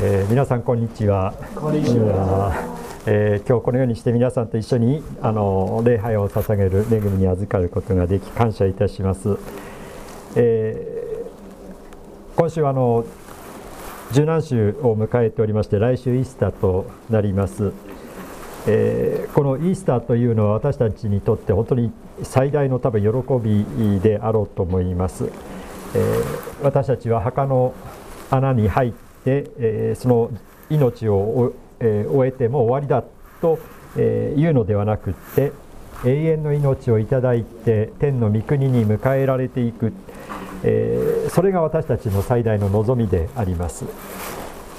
えー、皆さんこんにちは。こんにちは。えー、今日このようにして皆さんと一緒にあの礼拝を捧げる恵みに預かることができ感謝いたします。えー、今週はあの受難週を迎えておりまして来週イースターとなります。えー、このイースターというのは私たちにとって本当に最大の多分喜びであろうと思います。えー、私たちは墓の穴に入って、えー、その命を、えー、終えても終わりだと、えー、いうのではなくって永遠の命をいただいて天の御国に迎えられていく、えー、それが私たちの最大の望みであります。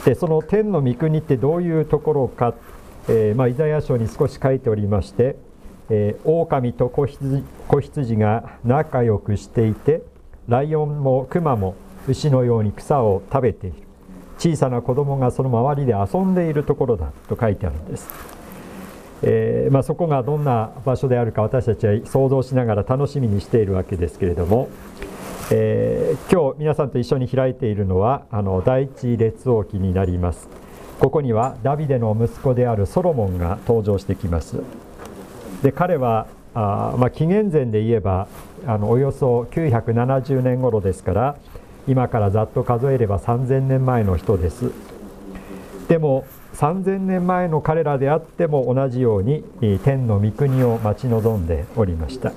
でその天の御国ってどういうところか、えーまあ、イザヤ書に少し書いておりまして「えー、狼と子羊子羊が仲良くしていてライオンもクマも牛のように草を食べている小さな子供がその周りで遊んでいるところだと書いてあるんです、えー、まあ、そこがどんな場所であるか私たちは想像しながら楽しみにしているわけですけれども、えー、今日皆さんと一緒に開いているのはあの第一列王記になります。ここにはダビデの息子であるソロモンが登場してきます。で彼はあ、まあ、紀元前で言えばあのおよそ970年頃ですから今からざっと数えれば3000年前の人ですでも3000年前の彼らであっても同じように天の御国を待ち望んでおりました、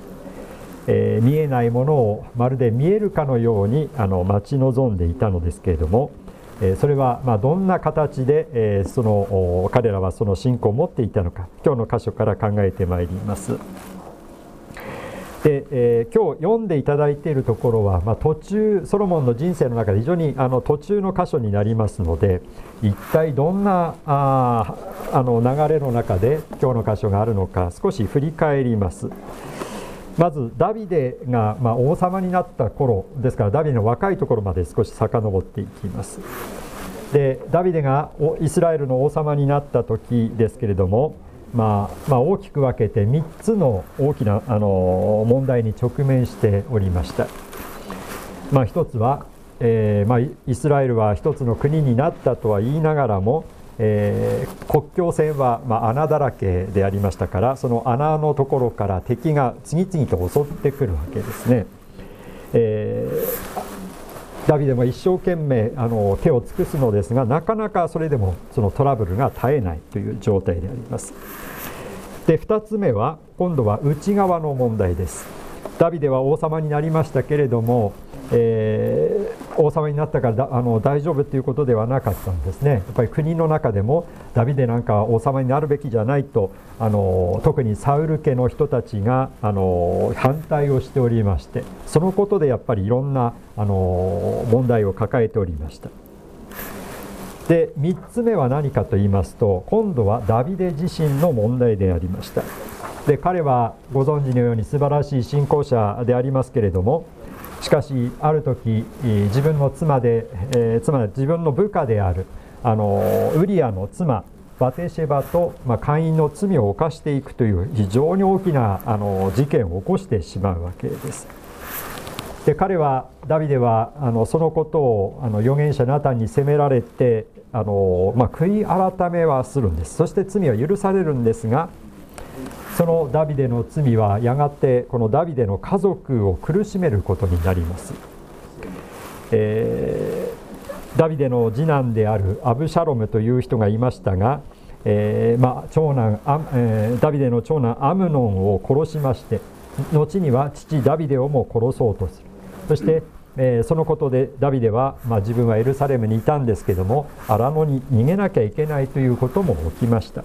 えー、見えないものをまるで見えるかのようにあの待ち望んでいたのですけれども、それはまどんな形で、その彼らはその信仰を持っていたのか今日の箇所から考えてまいります。で、えー、今日読んでいただいているところは、まあ、途中ソロモンの人生の中で非常にあの途中の箇所になりますので一体どんなああの流れの中で今日の箇所があるのか少し振り返ります。まずダビデが、ま、王様になった頃ですからダビデの若いところまで少し遡っていきます。でダビデがイスラエルの王様になった時ですけれどもまあ、まあ、大きく分けて3つの大きなあの問題に直面しておりました。まあ、一つは、えーまあ、イスラエルは一つの国になったとは言いながらも、えー、国境線は、まあ、穴だらけでありましたからその穴のところから敵が次々と襲ってくるわけですね。えーダビデも一生懸命あの手を尽くすのですがなかなかそれでもそのトラブルが絶えないという状態であります。で2つ目は今度は内側の問題です。ダビデは王様になりましたけれどもえー、王様になったからあの大丈夫ということではなかったんですね。やっぱり国の中でもダビデなんか王様になるべきじゃないとあの特にサウル家の人たちがあの反対をしておりましてそのことでやっぱりいろんなあの問題を抱えておりました。で3つ目は何かと言いますと今度はダビデ自身の問題でありました。で彼はご存知のように素晴らしい信仰者でありますけれどもしかしある時自分の妻で、えー、つまり自分の部下であるあのウリアの妻バテシェバと、まあ、会員の罪を犯していくという非常に大きなあの事件を起こしてしまうわけです。で彼はダビデはあのそのことをあの預言者ナタンに責められてあの、まあ、悔い改めはするんですそして罪は許されるんですがそのダビデの罪はやがてこのダビデの家族を苦しめることになります、えー、ダビデの次男であるアブシャロムという人がいましたが、えー、まあ、長男えー、ダビデの長男アムノンを殺しまして後には父ダビデをも殺そうとするそして、えー、そのことでダビデは、まあ、自分はエルサレムにいたんですけども荒野に逃げなきゃいけないということも起きました。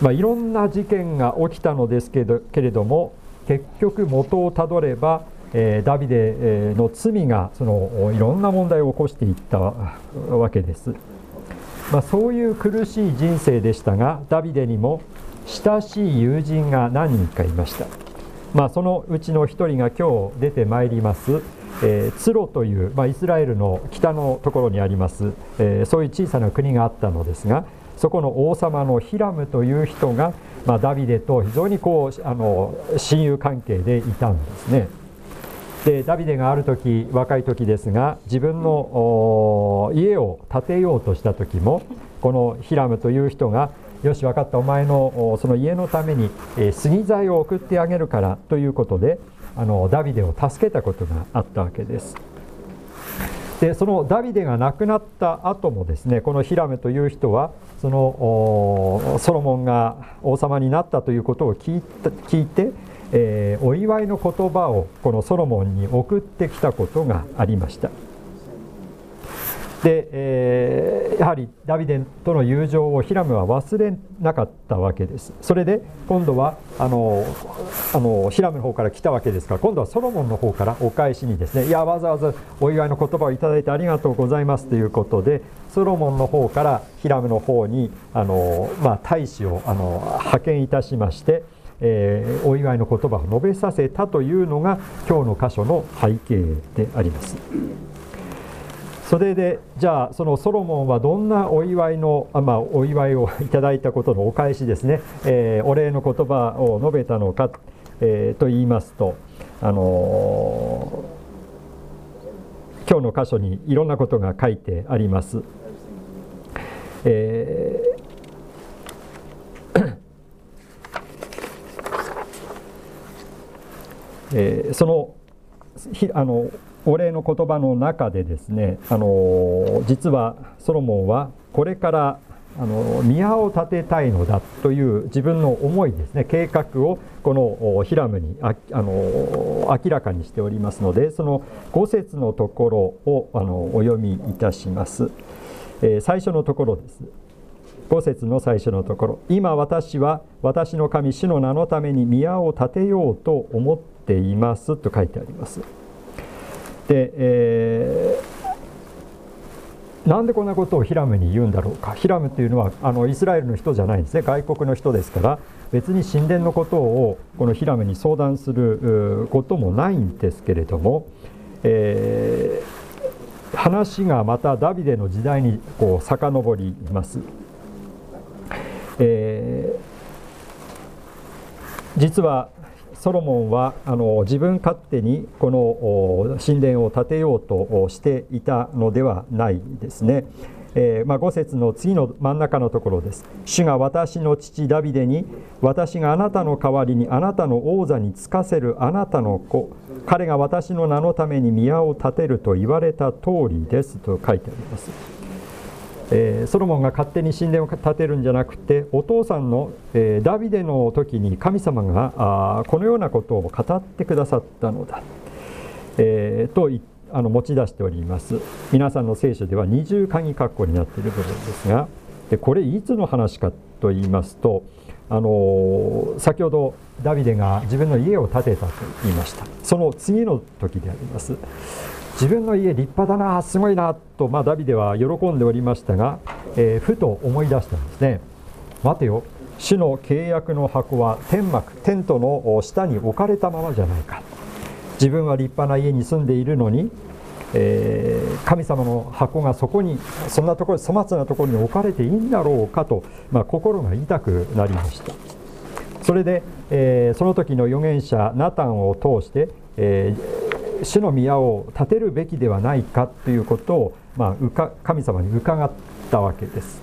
まあ、いろんな事件が起きたのですけどけれども結局元をたどれば、えー、ダビデの罪がそのいろんな問題を起こしていったわけです、まあ、そういう苦しい人生でしたがダビデにも親しい友人が何人かいました、まあ、そのうちの一人が今日出てまいります。えー、ツロという、まあ、イスラエルの北のところにあります、えー、そういう小さな国があったのですがそこの王様のヒラムという人が、まあ、ダビデと非常にこうあの親友関係でいたんですねでダビデがある時若い時ですが自分の家を建てようとした時もこのヒラムという人がよし分かったお前のその家のために、え杉材を送ってあげるからということであのダビデを助けたことがあったわけです。でそのダビデが亡くなった後もですねこのヒラメという人はそのソロモンが王様になったということを聞いた聞いて、えー、お祝いの言葉をこのソロモンに送ってきたことがありました。で、えー、やはりダビデとの友情をヒラムは忘れなかったわけですそれで今度はあのあのヒラムの方から来たわけですから今度はソロモンの方からお返しにですねいやわざわざお祝いの言葉をいただいてありがとうございますということでソロモンの方からヒラムの方にあの、まあ、大使をあの派遣いたしましてえー、お祝いの言葉を述べさせたというのが今日の箇所の背景であります。それでじゃあそのソロモンはどんなお祝いのあ、まあ、お祝いを いただいたことのお返しですね、えー、お礼の言葉を述べたのか、えー、と言いますと、あのー、今日の箇所にいろんなことが書いてあります。えー えー、その あのお礼の言葉の中でですねあの実はソロモンはこれからあの宮を建てたいのだという自分の思いですね計画をこのヒラムにああの明らかにしておりますのでその5節のところをあのお読みいたします、えー、最初のところです。5節の最初のところ。今私は私の神主の名のために宮を建てようと思ってていますと書いてあります。で、えー、なんでこんなことをヒラムに言うんだろうか。ヒラムっていうのはあのイスラエルの人じゃないんですね。外国の人ですから別に神殿のことをこのヒラムに相談することもないんですけれども、えー、話がまたダビデの時代にこう遡ります。えー、実はソロモンはあの自分勝手にこの神殿を建てようとしていたのではないですね。えー、まあ、5節の次の真ん中のところです。主が私の父ダビデに私があなたの代わりにあなたの王座につかせるあなたの子彼が私の名のために宮を建てると言われた通りですと書いてあります。えー、ソロモンが勝手に神殿を建てるんじゃなくてお父さんの、えー、ダビデの時に神様があこのようなことを語ってくださったのだ、えー、とあの持ち出しております。皆さんの聖書では二重鍵括弧になっている部分ですがでこれいつの話かと言いますとあの先ほどダビデが自分の家を建てたと言いました。その次の時であります。自分の家立派だなすごいなと、まあ、ダビデは喜んでおりましたが、えー、ふと思い出したんですね。待てよ主の契約の箱は天幕テントの下に置かれたままじゃないか。自分は立派な家に住んでいるのに、えー、神様の箱がそこにそんなところ粗末なところに置かれていいんだろうかと、まあ、心が痛くなりました。それで、えー、その時の預言者ナタンを通して、えー主の宮を建てるべきではないかということを、まあ、神様に伺ったわけです。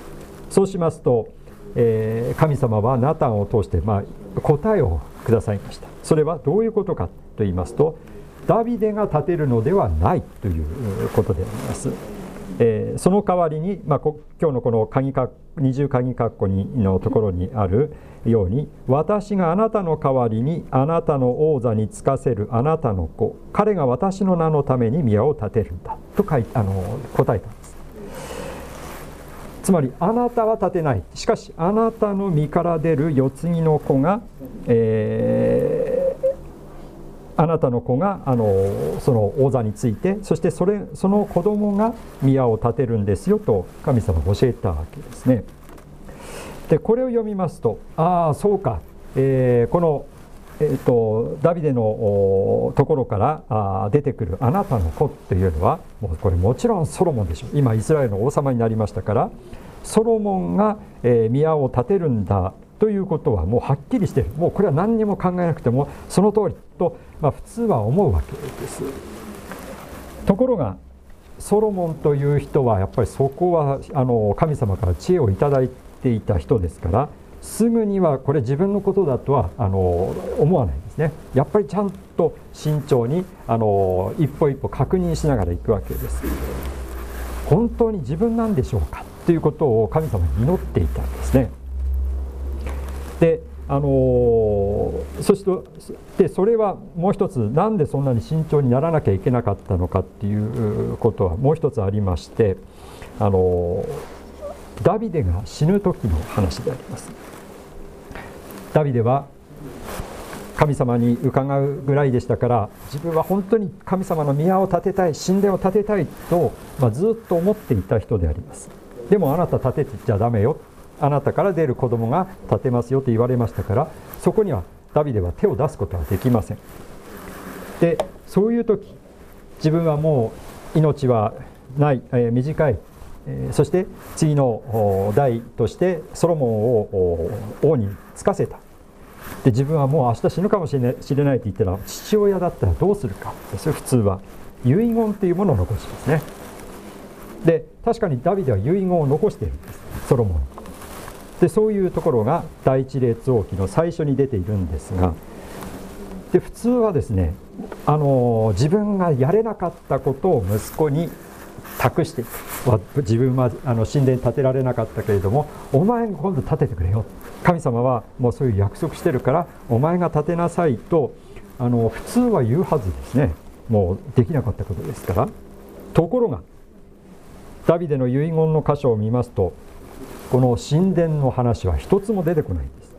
そうしますと、えー、神様はナタンを通して、まあ、答えをくださいました。それはどういうことかと言いますと、ダビデが建てるのではないということであります。えー、その代わりに、まあ、今日のこの鍵か二重鍵括弧にのところにあるように私があなたの代わりにあなたの王座につかせるあなたの子彼が私の名のために宮を建てるんだと書いあの答えたんです。つまりあなたは建てない。しかしあなたの身から出る世継ぎの子が、えー、あなたの子があのその王座についてそしてそれその子供が宮を建てるんですよと神様が教えたわけですね。でこれを読みますとああそうか、えー、この、えーと、ダビデのところからあ出てくるあなたの子っていうのはもうこれもちろんソロモンでしょ今イスラエルの王様になりましたからソロモンが、えー、宮を建てるんだということはもうはっきりしてる。もうこれは何にも考えなくてもその通りと、まあ、普通は思うわけです。ところがソロモンという人はやっぱりそこはあの神様から知恵をいいていた人ですからすぐにはこれ自分のことだとはあの思わないんですね。やっぱりちゃんと慎重にあの一歩一歩確認しながら行くわけです。本当に自分なんでしょうか？ということを神様に祈っていたんですね。であのそしてそれはもう一つなんでそんなに慎重にならなきゃいけなかったのかっていうことはもう一つありましてあのダビデが死ぬ時の話であります。ダビデは神様に伺うぐらいでしたから自分は本当に神様の宮を建てたい神殿を建てたいと、まあ、ずっと思っていた人であります。でもあなた建てちゃダメよあなたから出る子供が建てますよと言われましたからそこにはダビデは手を出すことはできません。でそういう時自分はもう命はない、えー、短い、えー、そして次の代としてソロモンを王に就かせた。で自分はもう明日死ぬかもしれない知れないと言ったら父親だったらどうするか。それ普通は遺言というものを残しますね。で確かにダビデは遺言を残しているんです。ソロモンでそういうところが第一列王記の最初に出ているんですがで普通はですねあの自分がやれなかったことを息子に託して自分はあの神殿建てられなかったけれどもお前が今度建ててくれよ。神様はもうそういう約束してるからお前が建てなさいとあの普通は言うはずですね。もうできなかったことですから。ところがダビデの遺言の箇所を見ますとこの神殿の話は一つも出てこないんです。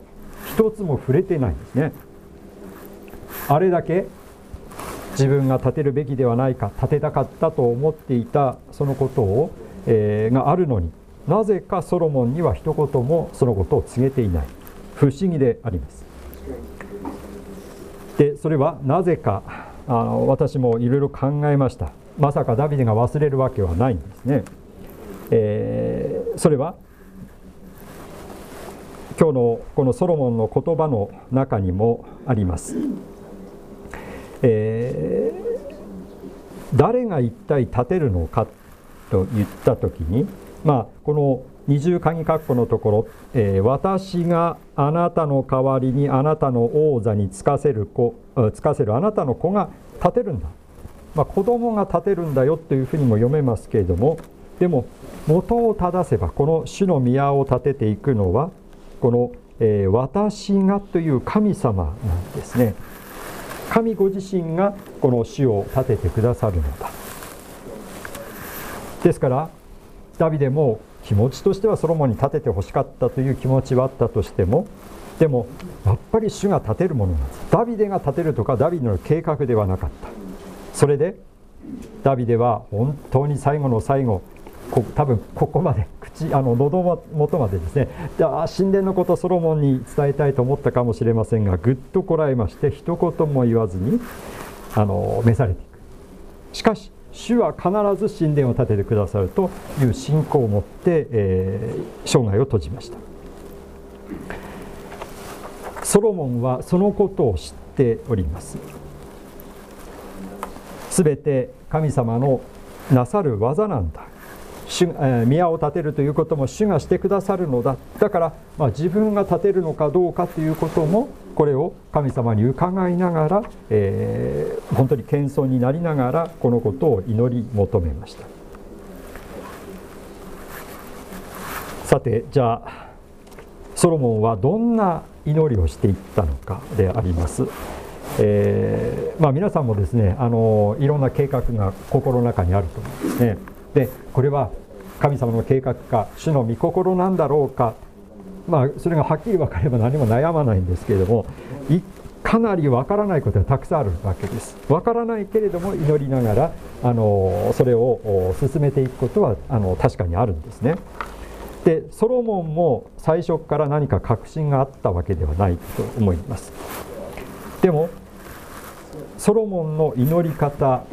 一つも触れてないんですね。あれだけ自分が建てるべきではないか建てたかったと思っていたそのことを、えー、があるのになぜかソロモンには一言もそのことを告げていない。不思議であります。でそれはなぜかあの私もいろいろ考えました。まさかダビデが忘れるわけはないんですね、えー、それは今日のこのソロモンの言葉の中にもあります。えー、誰が一体立てるのかと言った時に、まあ、この二重鍵括弧のところ、えー、私があなたの代わりにあなたの王座につかせる子つかせるあなたの子が立てるんだ、まあ、子供が立てるんだよというふうにも読めますけれどもでも元を正せばこの主の宮を建てていくのはこの、えー、私がという神様なんですね。神ご自身がこの主を立ててくださるのだ。ですからダビデも気持ちとしてはソロモンに立ててほしかったという気持ちはあったとしてもでもやっぱり主が立てるものなんです。ダビデが立てるとかダビデの計画ではなかった。それでダビデは本当に最後の最後こ多分ここまで口あの喉元までですね。あ神殿のことソロモンに伝えたいと思ったかもしれませんがぐっとこらえまして一言も言わずにあの召されていく。しかし主は必ず神殿を建ててくださるという信仰を持って、えー、生涯を閉じました。ソロモンはそのことを知っております。すべて神様のなさる技なんだ。主、え宮を建てるということも主がしてくださるのだだから、まあ、自分が建てるのかどうかということもこれを神様に伺いながら、えー、本当に謙遜になりながらこのことを祈り求めましたさてじゃあソロモンはどんな祈りをしていったのかであります。えーまあ、皆さんもですねあのいろんな計画が心の中にあると思うんですね。でこれは神様の計画か主の御心なんだろうか。まあそれがはっきり分かれば何も悩まないんですけれどもかなり分からないことがたくさんあるわけです。分からないけれども祈りながらあのそれを進めていくことはあの確かにあるんですね。でソロモンも最初から何か確信があったわけではないと思います。でもソロモンの祈り方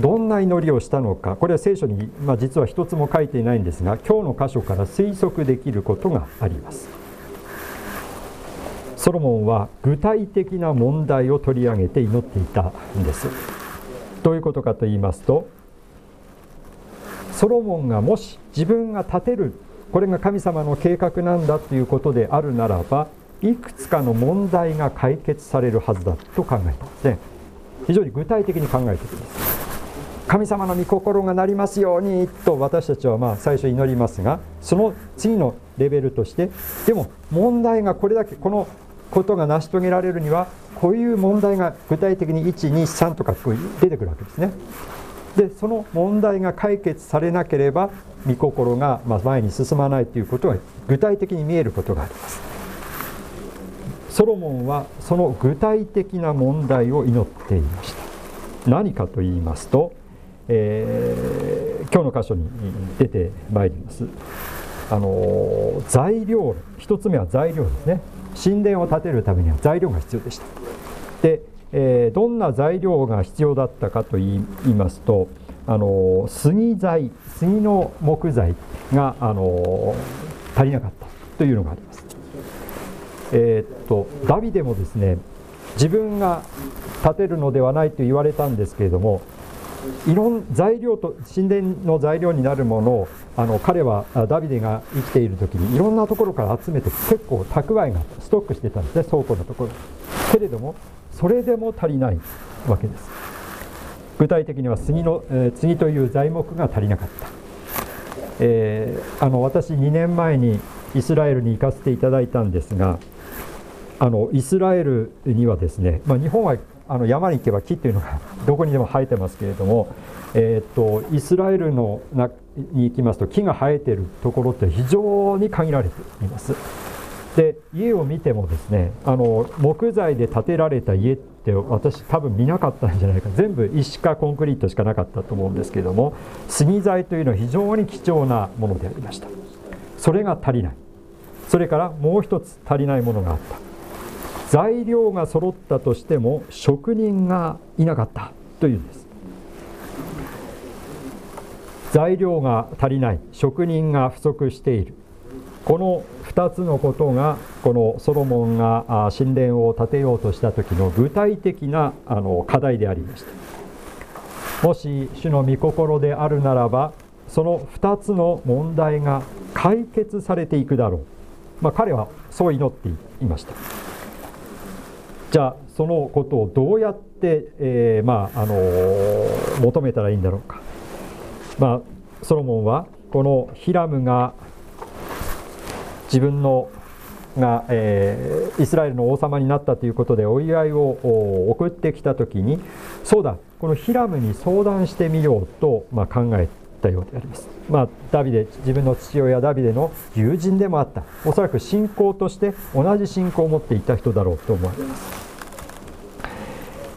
どんな祈りをしたのか。これは聖書に、まあ、実は一つも書いていないんですが今日の箇所から推測できることがあります。ソロモンは具体的な問題を取り上げて祈っていたんです。どういうことかと言いますとソロモンがもし自分が立てるこれが神様の計画なんだということであるならばいくつかの問題が解決されるはずだと考えたんですね非常に具体的に考えているんです。神様の御心がなりますようにと私たちはまあ最初祈りますがその次のレベルとしてでも問題がこれだけこのことが成し遂げられるにはこういう問題が具体的に123とか出てくるわけですね。でその問題が解決されなければ御心が前に進まないということが具体的に見えることがあります。ソロモンはその具体的な問題を祈っていました。何かと言いますと、えー、今日の箇所に出てまいります。あの材料一つ目は材料ですね。神殿を建てるためには材料が必要でした。で、えー、どんな材料が必要だったかと言いますとあの杉材杉の木材があの足りなかったというのがあります。えー、っとダビデもですね自分が建てるのではないと言われたんですけれどもいろん材料と神殿の材料になるものをあの彼はダビデが生きている時にいろんなところから集めて結構蓄えがストックしてたんですね倉庫のところけれどもそれでも足りないわけです。具体的には杉の、えー、杉という材木が足りなかった、えー、あの私2年前にイスラエルに行かせていただいたんですがあのイスラエルにはですね、まあ、日本はあの山に行けば木っていうのがどこにでも生えてますけれども、え、っとイスラエルのなに行きますと木が生えてるところって非常に限られています。で家を見てもですねあの木材で建てられた家って私多分見なかったんじゃないか。全部石かコンクリートしかなかったと思うんですけども杉材というのは非常に貴重なものでありました。それが足りない。それからもう一つ足りないものがあった。材料が揃ったとしても職人がいなかったというんです。材料が足りない職人が不足している。この2つのことがこのソロモンが神殿を建てようとした時の具体的なあの課題でありました。もし主の御心であるならばその2つの問題が解決されていくだろう、まあ、彼はそう祈っていました。じゃあそのことをどうやって、えー、まああのー、求めたらいいんだろうか、まあ、ソロモンはこのヒラムが自分のが、えー、イスラエルの王様になったということでお祝いを送ってきた時にそうだこのヒラムに相談してみようと、まあ、考えたようであります、まあ、ダビデ自分の父親ダビデの友人でもあった。おそらく信仰として同じ信仰を持っていた人だろうと思われます。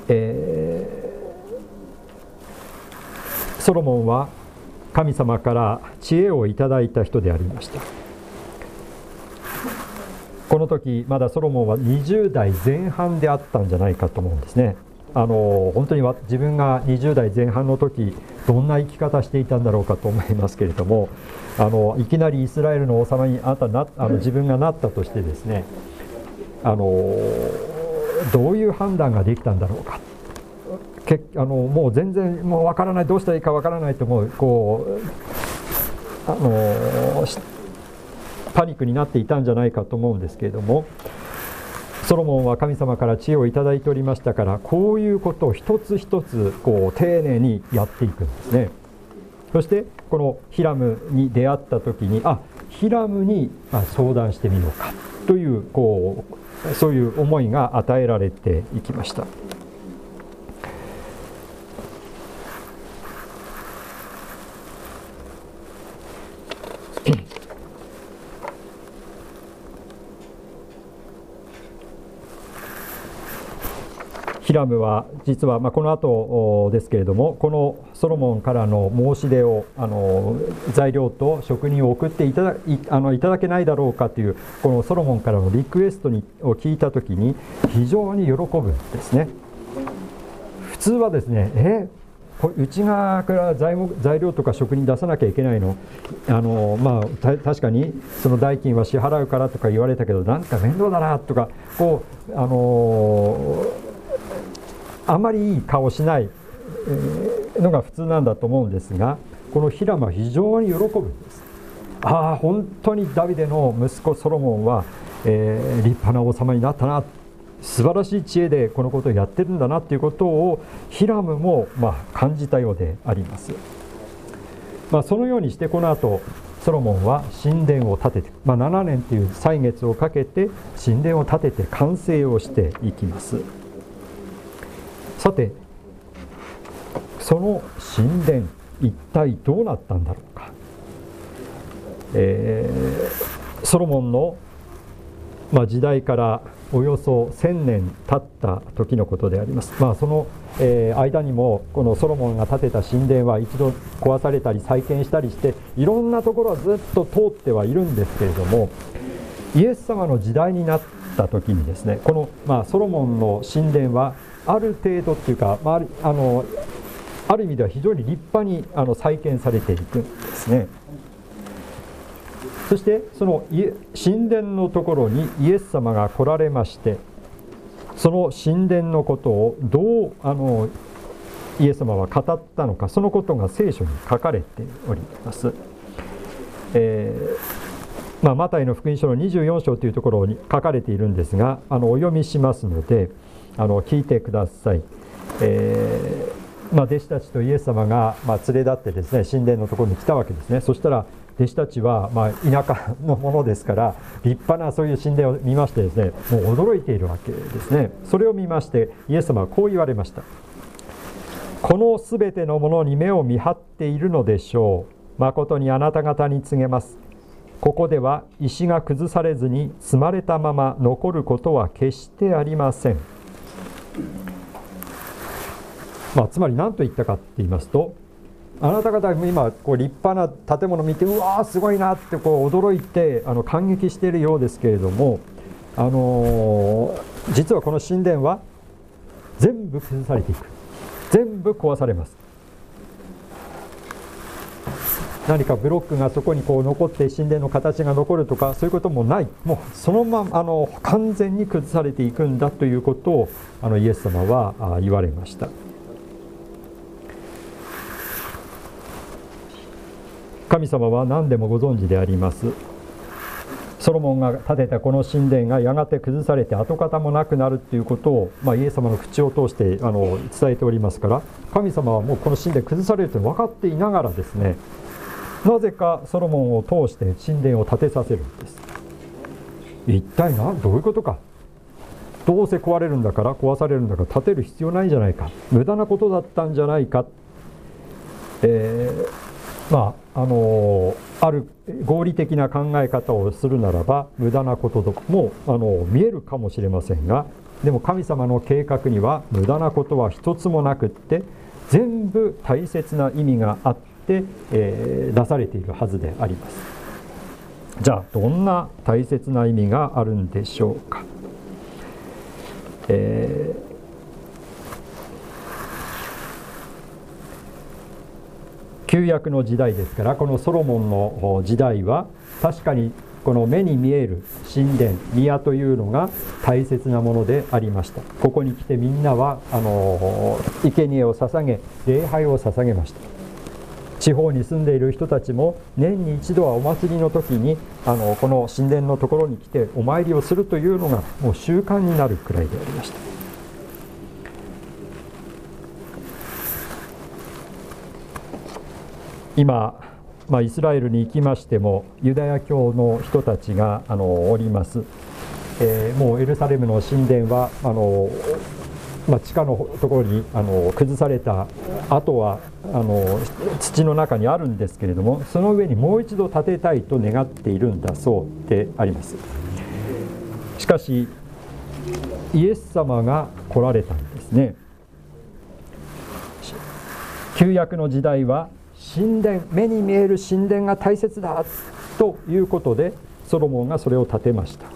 えー、ソロモンは神様から知恵をいただいた人でありました。この時まだソロモンは20代前半であったんじゃないかと思うんですね。あの本当に自分が20代前半の時どんな生き方していたんだろうかと思いますけれどもあのいきなりイスラエルの王様にあなたなあの自分がなったとしてですねあのどういう判断ができたんだろうか。けあのもう全然もう分からないどうしたらいいか分からないともうこうあのパニックになっていたんじゃないかと思うんですけれどもソロモンは神様から知恵をいただいておりましたからこういうことを一つ一つこう丁寧にやっていくんですねそしてこのヒラムに出会った時にあヒラムに相談してみようかというこうそういう思いが与えられていきました。ヒラムは実は、まあ、この後ですけれどもこのソロモンからの申し出をあの材料と職人を送っていただいあのいただけないだろうかというこのソロモンからのリクエストにを聞いた時に非常に喜ぶんですね。普通はですねえ内側から材材料とか職人出さなきゃいけないの？あの、まあ、確かにその代金は支払うからとか言われたけどなんか面倒だなとかこう、あのあまりいい顔しないのが普通なんだと思うんですがこのヒラムは非常に喜ぶんです。ああ本当にダビデの息子ソロモンは、えー、立派な王様になったな素晴らしい知恵でこのことをやってるんだなということをヒラムもまあ感じたようであります。まあ、そのようにしてこの後ソロモンは神殿を建てて、まあ、7年という歳月をかけて神殿を建てて完成をしていきますさてその神殿一体どうなったんだろうか、えー、ソロモンの、まあ、時代からおよそ1000年経った時のことであります。まあ、その、えー、間にもこのソロモンが建てた神殿は一度壊されたり再建したりしていろんなところはずっと通ってはいるんですけれどもイエス様の時代になった時にですねこの、まあ、ソロモンの神殿はある程度っていうか、まあ、あのある意味では非常に立派にあの再建されていくんですね。そしてその神殿のところにイエス様が来られましてその神殿のことをどうあのイエス様は語ったのかそのことが聖書に書かれております。えー、まあ、マタイの福音書の24章というところに書かれているんですがあのお読みしますのであの聞いてください。えー、まあ、弟子たちとイエス様が、ま連れ立ってですね神殿のところに来たわけですね。そしたら弟子たちは、まあ、田舎のものですから立派なそういう神殿を見ましてですねもう驚いているわけですね。それを見ましてイエス様はこう言われました。このすべてのものに目を見張っているのでしょう。誠にあなた方に告げます。ここでは石が崩されずに積まれたまま残ることは決してありません、まあ、つまり何と言ったかって言いますとあなた方も今こう立派な建物見てうわーすごいなってこう驚いてあの感激しているようですけれども、あのー、実はこの神殿は全部崩されていく。全部壊されます。何かブロックがそこにこう残って神殿の形が残るとかそういうこともないもうそのままあの完全に崩されていくんだということをあのイエス様は言われました。神様は何でもご存知でありますソロモンが建てたこの神殿がやがて崩されて跡形もなくなるっていうことを、まあ、イエス様の口を通してあの伝えておりますから神様はもうこの神殿崩されると分かっていながらですねなぜかソロモンを通して神殿を建てさせるんです。一体などういうことか。どうせ壊れるんだから壊されるんだから建てる必要ないんじゃないか。無駄なことだったんじゃないか、えー、まああのある合理的な考え方をするならば無駄なこともあの見えるかもしれませんがでも神様の計画には無駄なことは一つもなくって全部大切な意味があって、えー、出されているはずであります。じゃあどんな大切な意味があるんでしょうか、えー旧約の時代ですからこのソロモンの時代は確かにこの目に見える神殿宮というのが大切なものでありました。ここに来てみんなはあの生贄を捧げ礼拝を捧げました。地方に住んでいる人たちも年に一度はお祭りの時にあのこの神殿のところに来てお参りをするというのがもう習慣になるくらいでありました。今、まあ、イスラエルに行きましてもユダヤ教の人たちがあのおります、えー、もうエルサレムの神殿はあの、まあ、地下のところにあの崩された跡はあの土の中にあるんですけれどもその上にもう一度建てたいと願っているんだそうであります。しかしイエス様が来られたんですね。旧約の時代は神殿目に見える神殿が大切だということでソロモンがそれを建てました。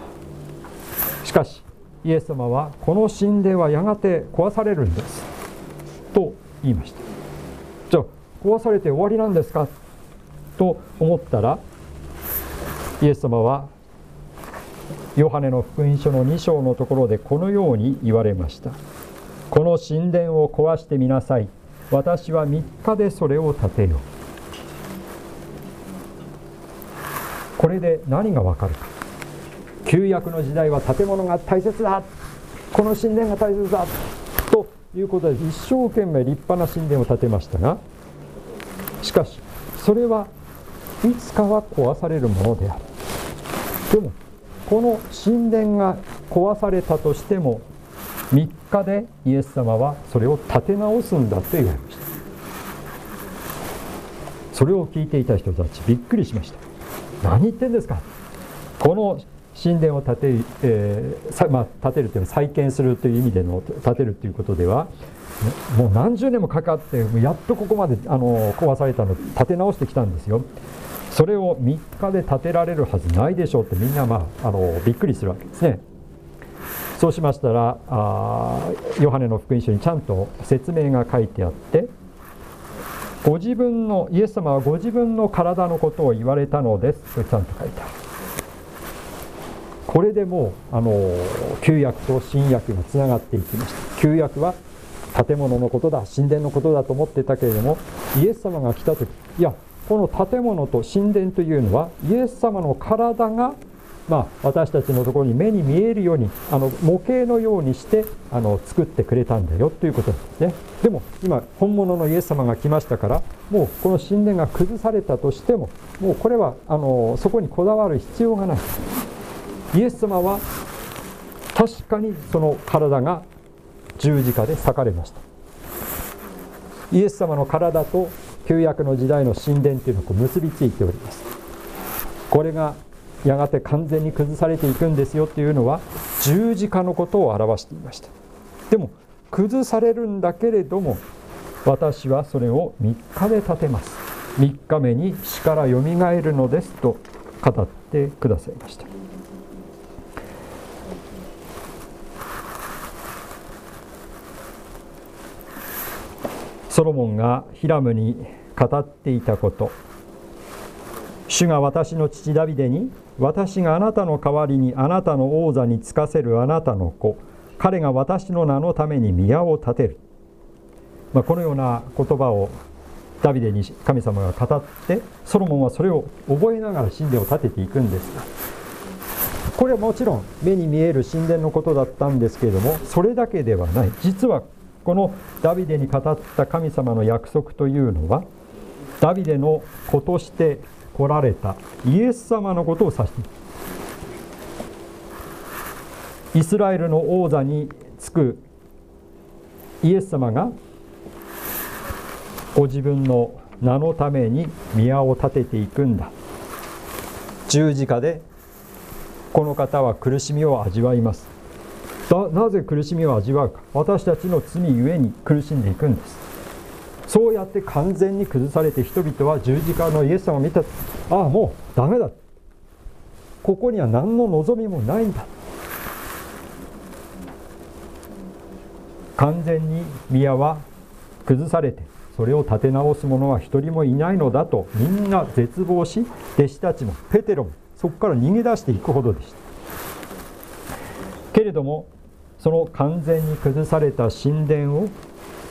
しかしイエス様はこの神殿はやがて壊されるんです。と言いました。じゃあ壊されて終わりなんですか？と思ったらイエス様はヨハネの福音書の2章のところでこのように言われました。この神殿を壊してみなさい。私は3日でそれを建てよう。これで何がわかるか。旧約の時代は建物が大切だ。この神殿が大切だ。ということで一生懸命立派な神殿を建てましたがしかしそれはいつかは壊されるものである。でもこの神殿が壊されたとしても3日でイエス様はそれを建て直すんだと言われました。それを聞いていた人たちびっくりしました。何言ってんですか。この神殿を建て,、えーまあ、建てるというのは再建するという意味での建てるということではもう何十年もかかってやっとここまであの壊されたの建て直してきたんですよ。それを3日で建てられるはずないでしょうってみんな、まあ、あのびっくりするわけですね。そうしましたらあヨハネの福音書にちゃんと説明が書いてあってご自分のイエス様はご自分の体のことを言われたのですとちゃんと書いてある。これでもうあの旧約と新約がつながっていきました。旧約は建物のことだ神殿のことだと思ってたけれどもイエス様が来た時いやこの建物と神殿というのはイエス様の体がまあ、私たちのところに目に見えるようにあの模型のようにしてあの作ってくれたんだよということですね。でも今本物のイエス様が来ましたからもうこの神殿が崩されたとしてももうこれはあのそこにこだわる必要がない。イエス様は確かにその体が十字架で裂かれました。イエス様の体と旧約の時代の神殿というのが結びついております。これがやがて完全に崩されていくんですよっていうのは十字架のことを表していました。でも崩されるんだけれども私はそれを3日で建てます。3日目に死からよみがえるのですと語ってくださいました。ソロモンがヒラムに語っていたこと。主が私の父ダビデに私があなたの代わりにあなたの王座につかせるあなたの子。彼が私の名のために宮を建てる、まあ、このような言葉をダビデに神様が語ってソロモンはそれを覚えながら神殿を建てていくんですが。これはもちろん目に見える神殿のことだったんですけれどもそれだけではない。実はこのダビデに語った神様の約束というのはダビデの子として来られたイエス様のことを指していイスラエルの王座につくイエス様がご自分の名のために宮を建てていくんだ。十字架でこの方は苦しみを味わいます。なぜ苦しみを味わうか。私たちの罪ゆえに苦しんでいくんです。そうやって完全に崩されて人々は十字架のイエス様を見た。ああもうダメだ。ここには何の望みもないんだ。完全に宮は崩されてそれを立て直す者は一人もいないのだとみんな絶望し弟子たちもペテロもそこから逃げ出していくほどでした。けれどもその完全に崩された神殿を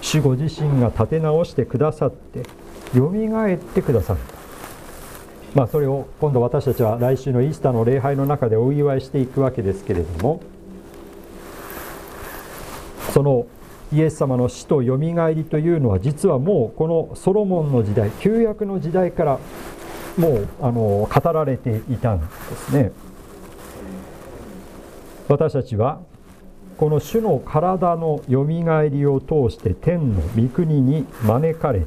主ご自身が立て直してくださってよみがえってくださるまあそれを今度私たちは来週のイースターの礼拝の中でお祝いしていくわけですけれどもそのイエス様の死とよみがえりというのは実はもうこのソロモンの時代旧約の時代からもうあの語られていたんですね。私たちはこの主の体のよみがえりを通して天の御国に招かれて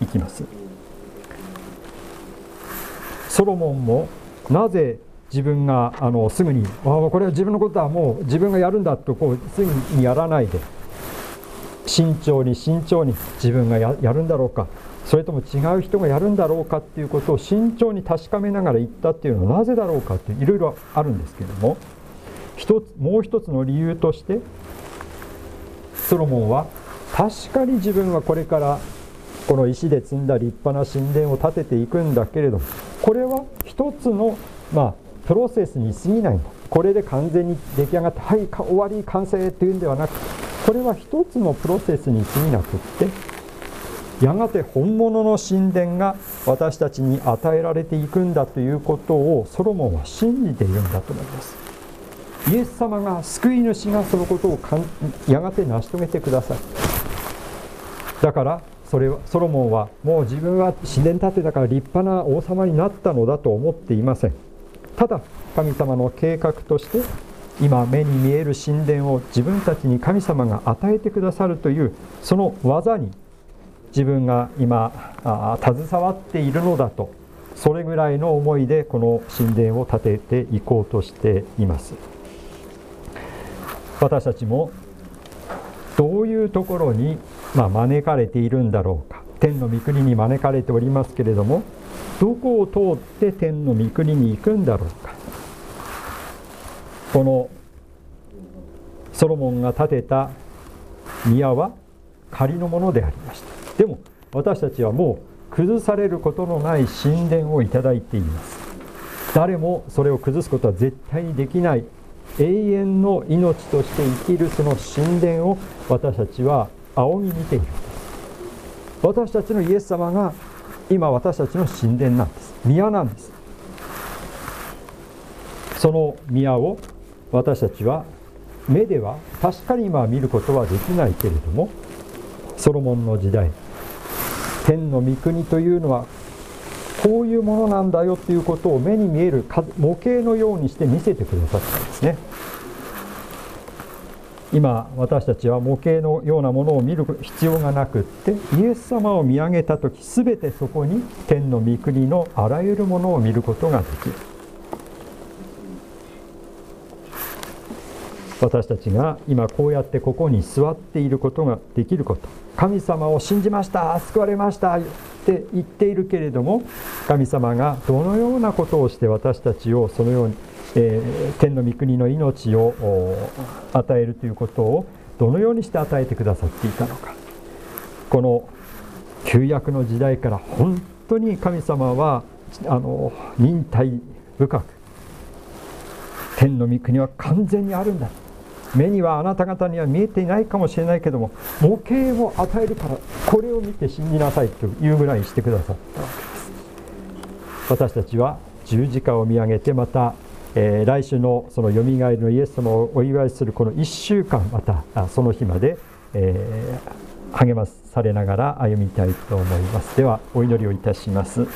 いきます。ソロモンもなぜ自分があのすぐに「ああこれは自分のことはもう自分がやるんだ」とこうすぐにやらないで慎重に慎重に自分がやるんだろうか。それとも違う人がやるんだろうかっていうことを慎重に確かめながら言ったっていうのはなぜだろうかっていろいろあるんですけれども。一つもう一つの理由としてソロモンは確かに自分はこれからこの石で積んだ立派な神殿を建てていくんだけれどもこれは一つの、まあ、プロセスに過ぎない。んだこれで完全に出来上がってはい終わり完成というんではなくこれは一つのプロセスに過ぎなくってやがて本物の神殿が私たちに与えられていくんだということをソロモンは信じているんだと思います。イエス様が救い主がそのことをやがて成し遂げてください。だからそれはソロモンはもう自分は神殿建てたから立派な王様になったのだと思っていません。ただ神様の計画として今目に見える神殿を自分たちに神様が与えてくださるというその技に自分が今あ携わっているのだとそれぐらいの思いでこの神殿を建てていこうとしています。私たちもどういうところに、まあ、招かれているんだろうか。天の御国に招かれておりますけれどもどこを通って天の御国に行くんだろうか。このソロモンが建てた宮は仮のものでありました。でも私たちはもう崩されることのない神殿をいただいています。誰もそれを崩すことは絶対にできない。永遠の命として生きるその神殿を私たちは仰ぎ見て。いる私たちのイエス様が今私たちの神殿なんです宮なんです。その宮を私たちは目では確かに今は見ることはできないけれどもソロモンの時代天の御国というのはこういうものなんだよということを目に見える模型のようにして見せてくださったんですね。今私たちは模型のようなものを見る必要がなくってイエス様を見上げた時全てそこに天の御国のあらゆるものを見ることができる。私たちが今こうやってここに座っていることができること。神様を信じました。救われました。って言っているけれども神様がどのようなことをして私たちをそのように、えー、天の御国の命を与えるということをどのようにして与えてくださっていたのか。この旧約の時代から本当に神様はあの忍耐深く天の御国は完全にあるんだ目にはあなた方には見えていないかもしれないけども模型を与えるからこれを見て信じなさいというぐらいしてくださったわけです私たちは十字架を見上げてまた、えー、来週のそのよみがえりのイエス様をお祝いするこの1週間またその日まで、えー、励まされながら歩みたいと思います。ではお祈りをいたします、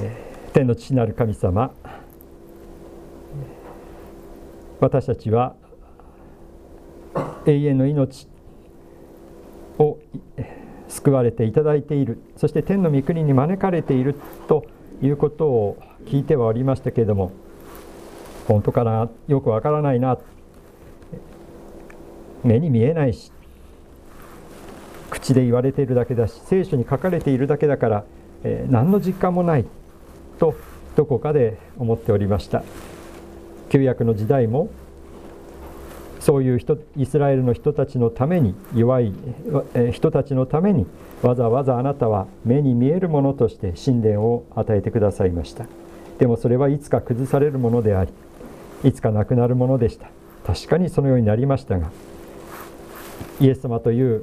えー、天の父なる神様私たちは永遠の命を救われていただいている。そして天の御国に招かれているということを聞いてはおりましたけれども本当かなよくわからないな。目に見えないし口で言われているだけだし聖書に書かれているだけだから、えー、何の実感もないとどこかで思っておりました。旧約の時代もそういう人イスラエルの人たちのために弱い人たちのためにわざわざあなたは目に見えるものとして神殿を与えてくださいました。でもそれはいつか崩されるものでありいつかなくなるものでした。確かにそのようになりましたがイエス様という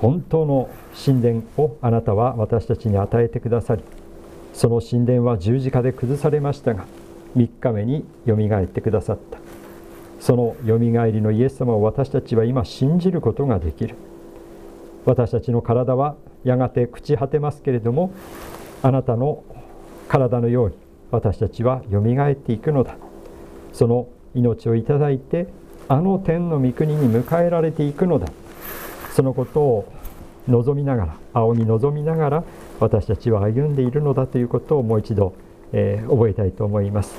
本当の神殿をあなたは私たちに与えてくださりその神殿は十字架で崩されましたが3日目によみがえってくださった。そのよみがえりのイエス様を私たちは今信じることができる。私たちの体はやがて朽ち果てますけれどもあなたの体のように私たちはよみがえっていくのだ。その命をいただいてあの天の御国に迎えられていくのだ。そのことを望みながら仰ぎ望みながら私たちは歩んでいるのだということをもう一度えー、覚えたいと思います。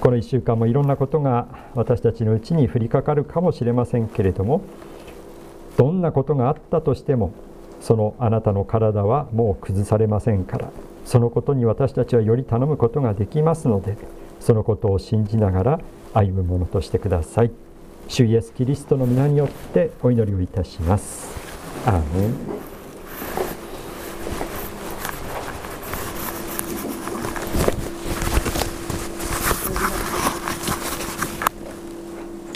この1週間もいろんなことが私たちのうちに降りかかるかもしれませんけれどもどんなことがあったとしてもそのあなたの体はもう崩されませんからそのことに私たちはより頼むことができますのでそのことを信じながら歩むものとしてください。主イエスキリストの皆によってお祈りをいたします。アーメン。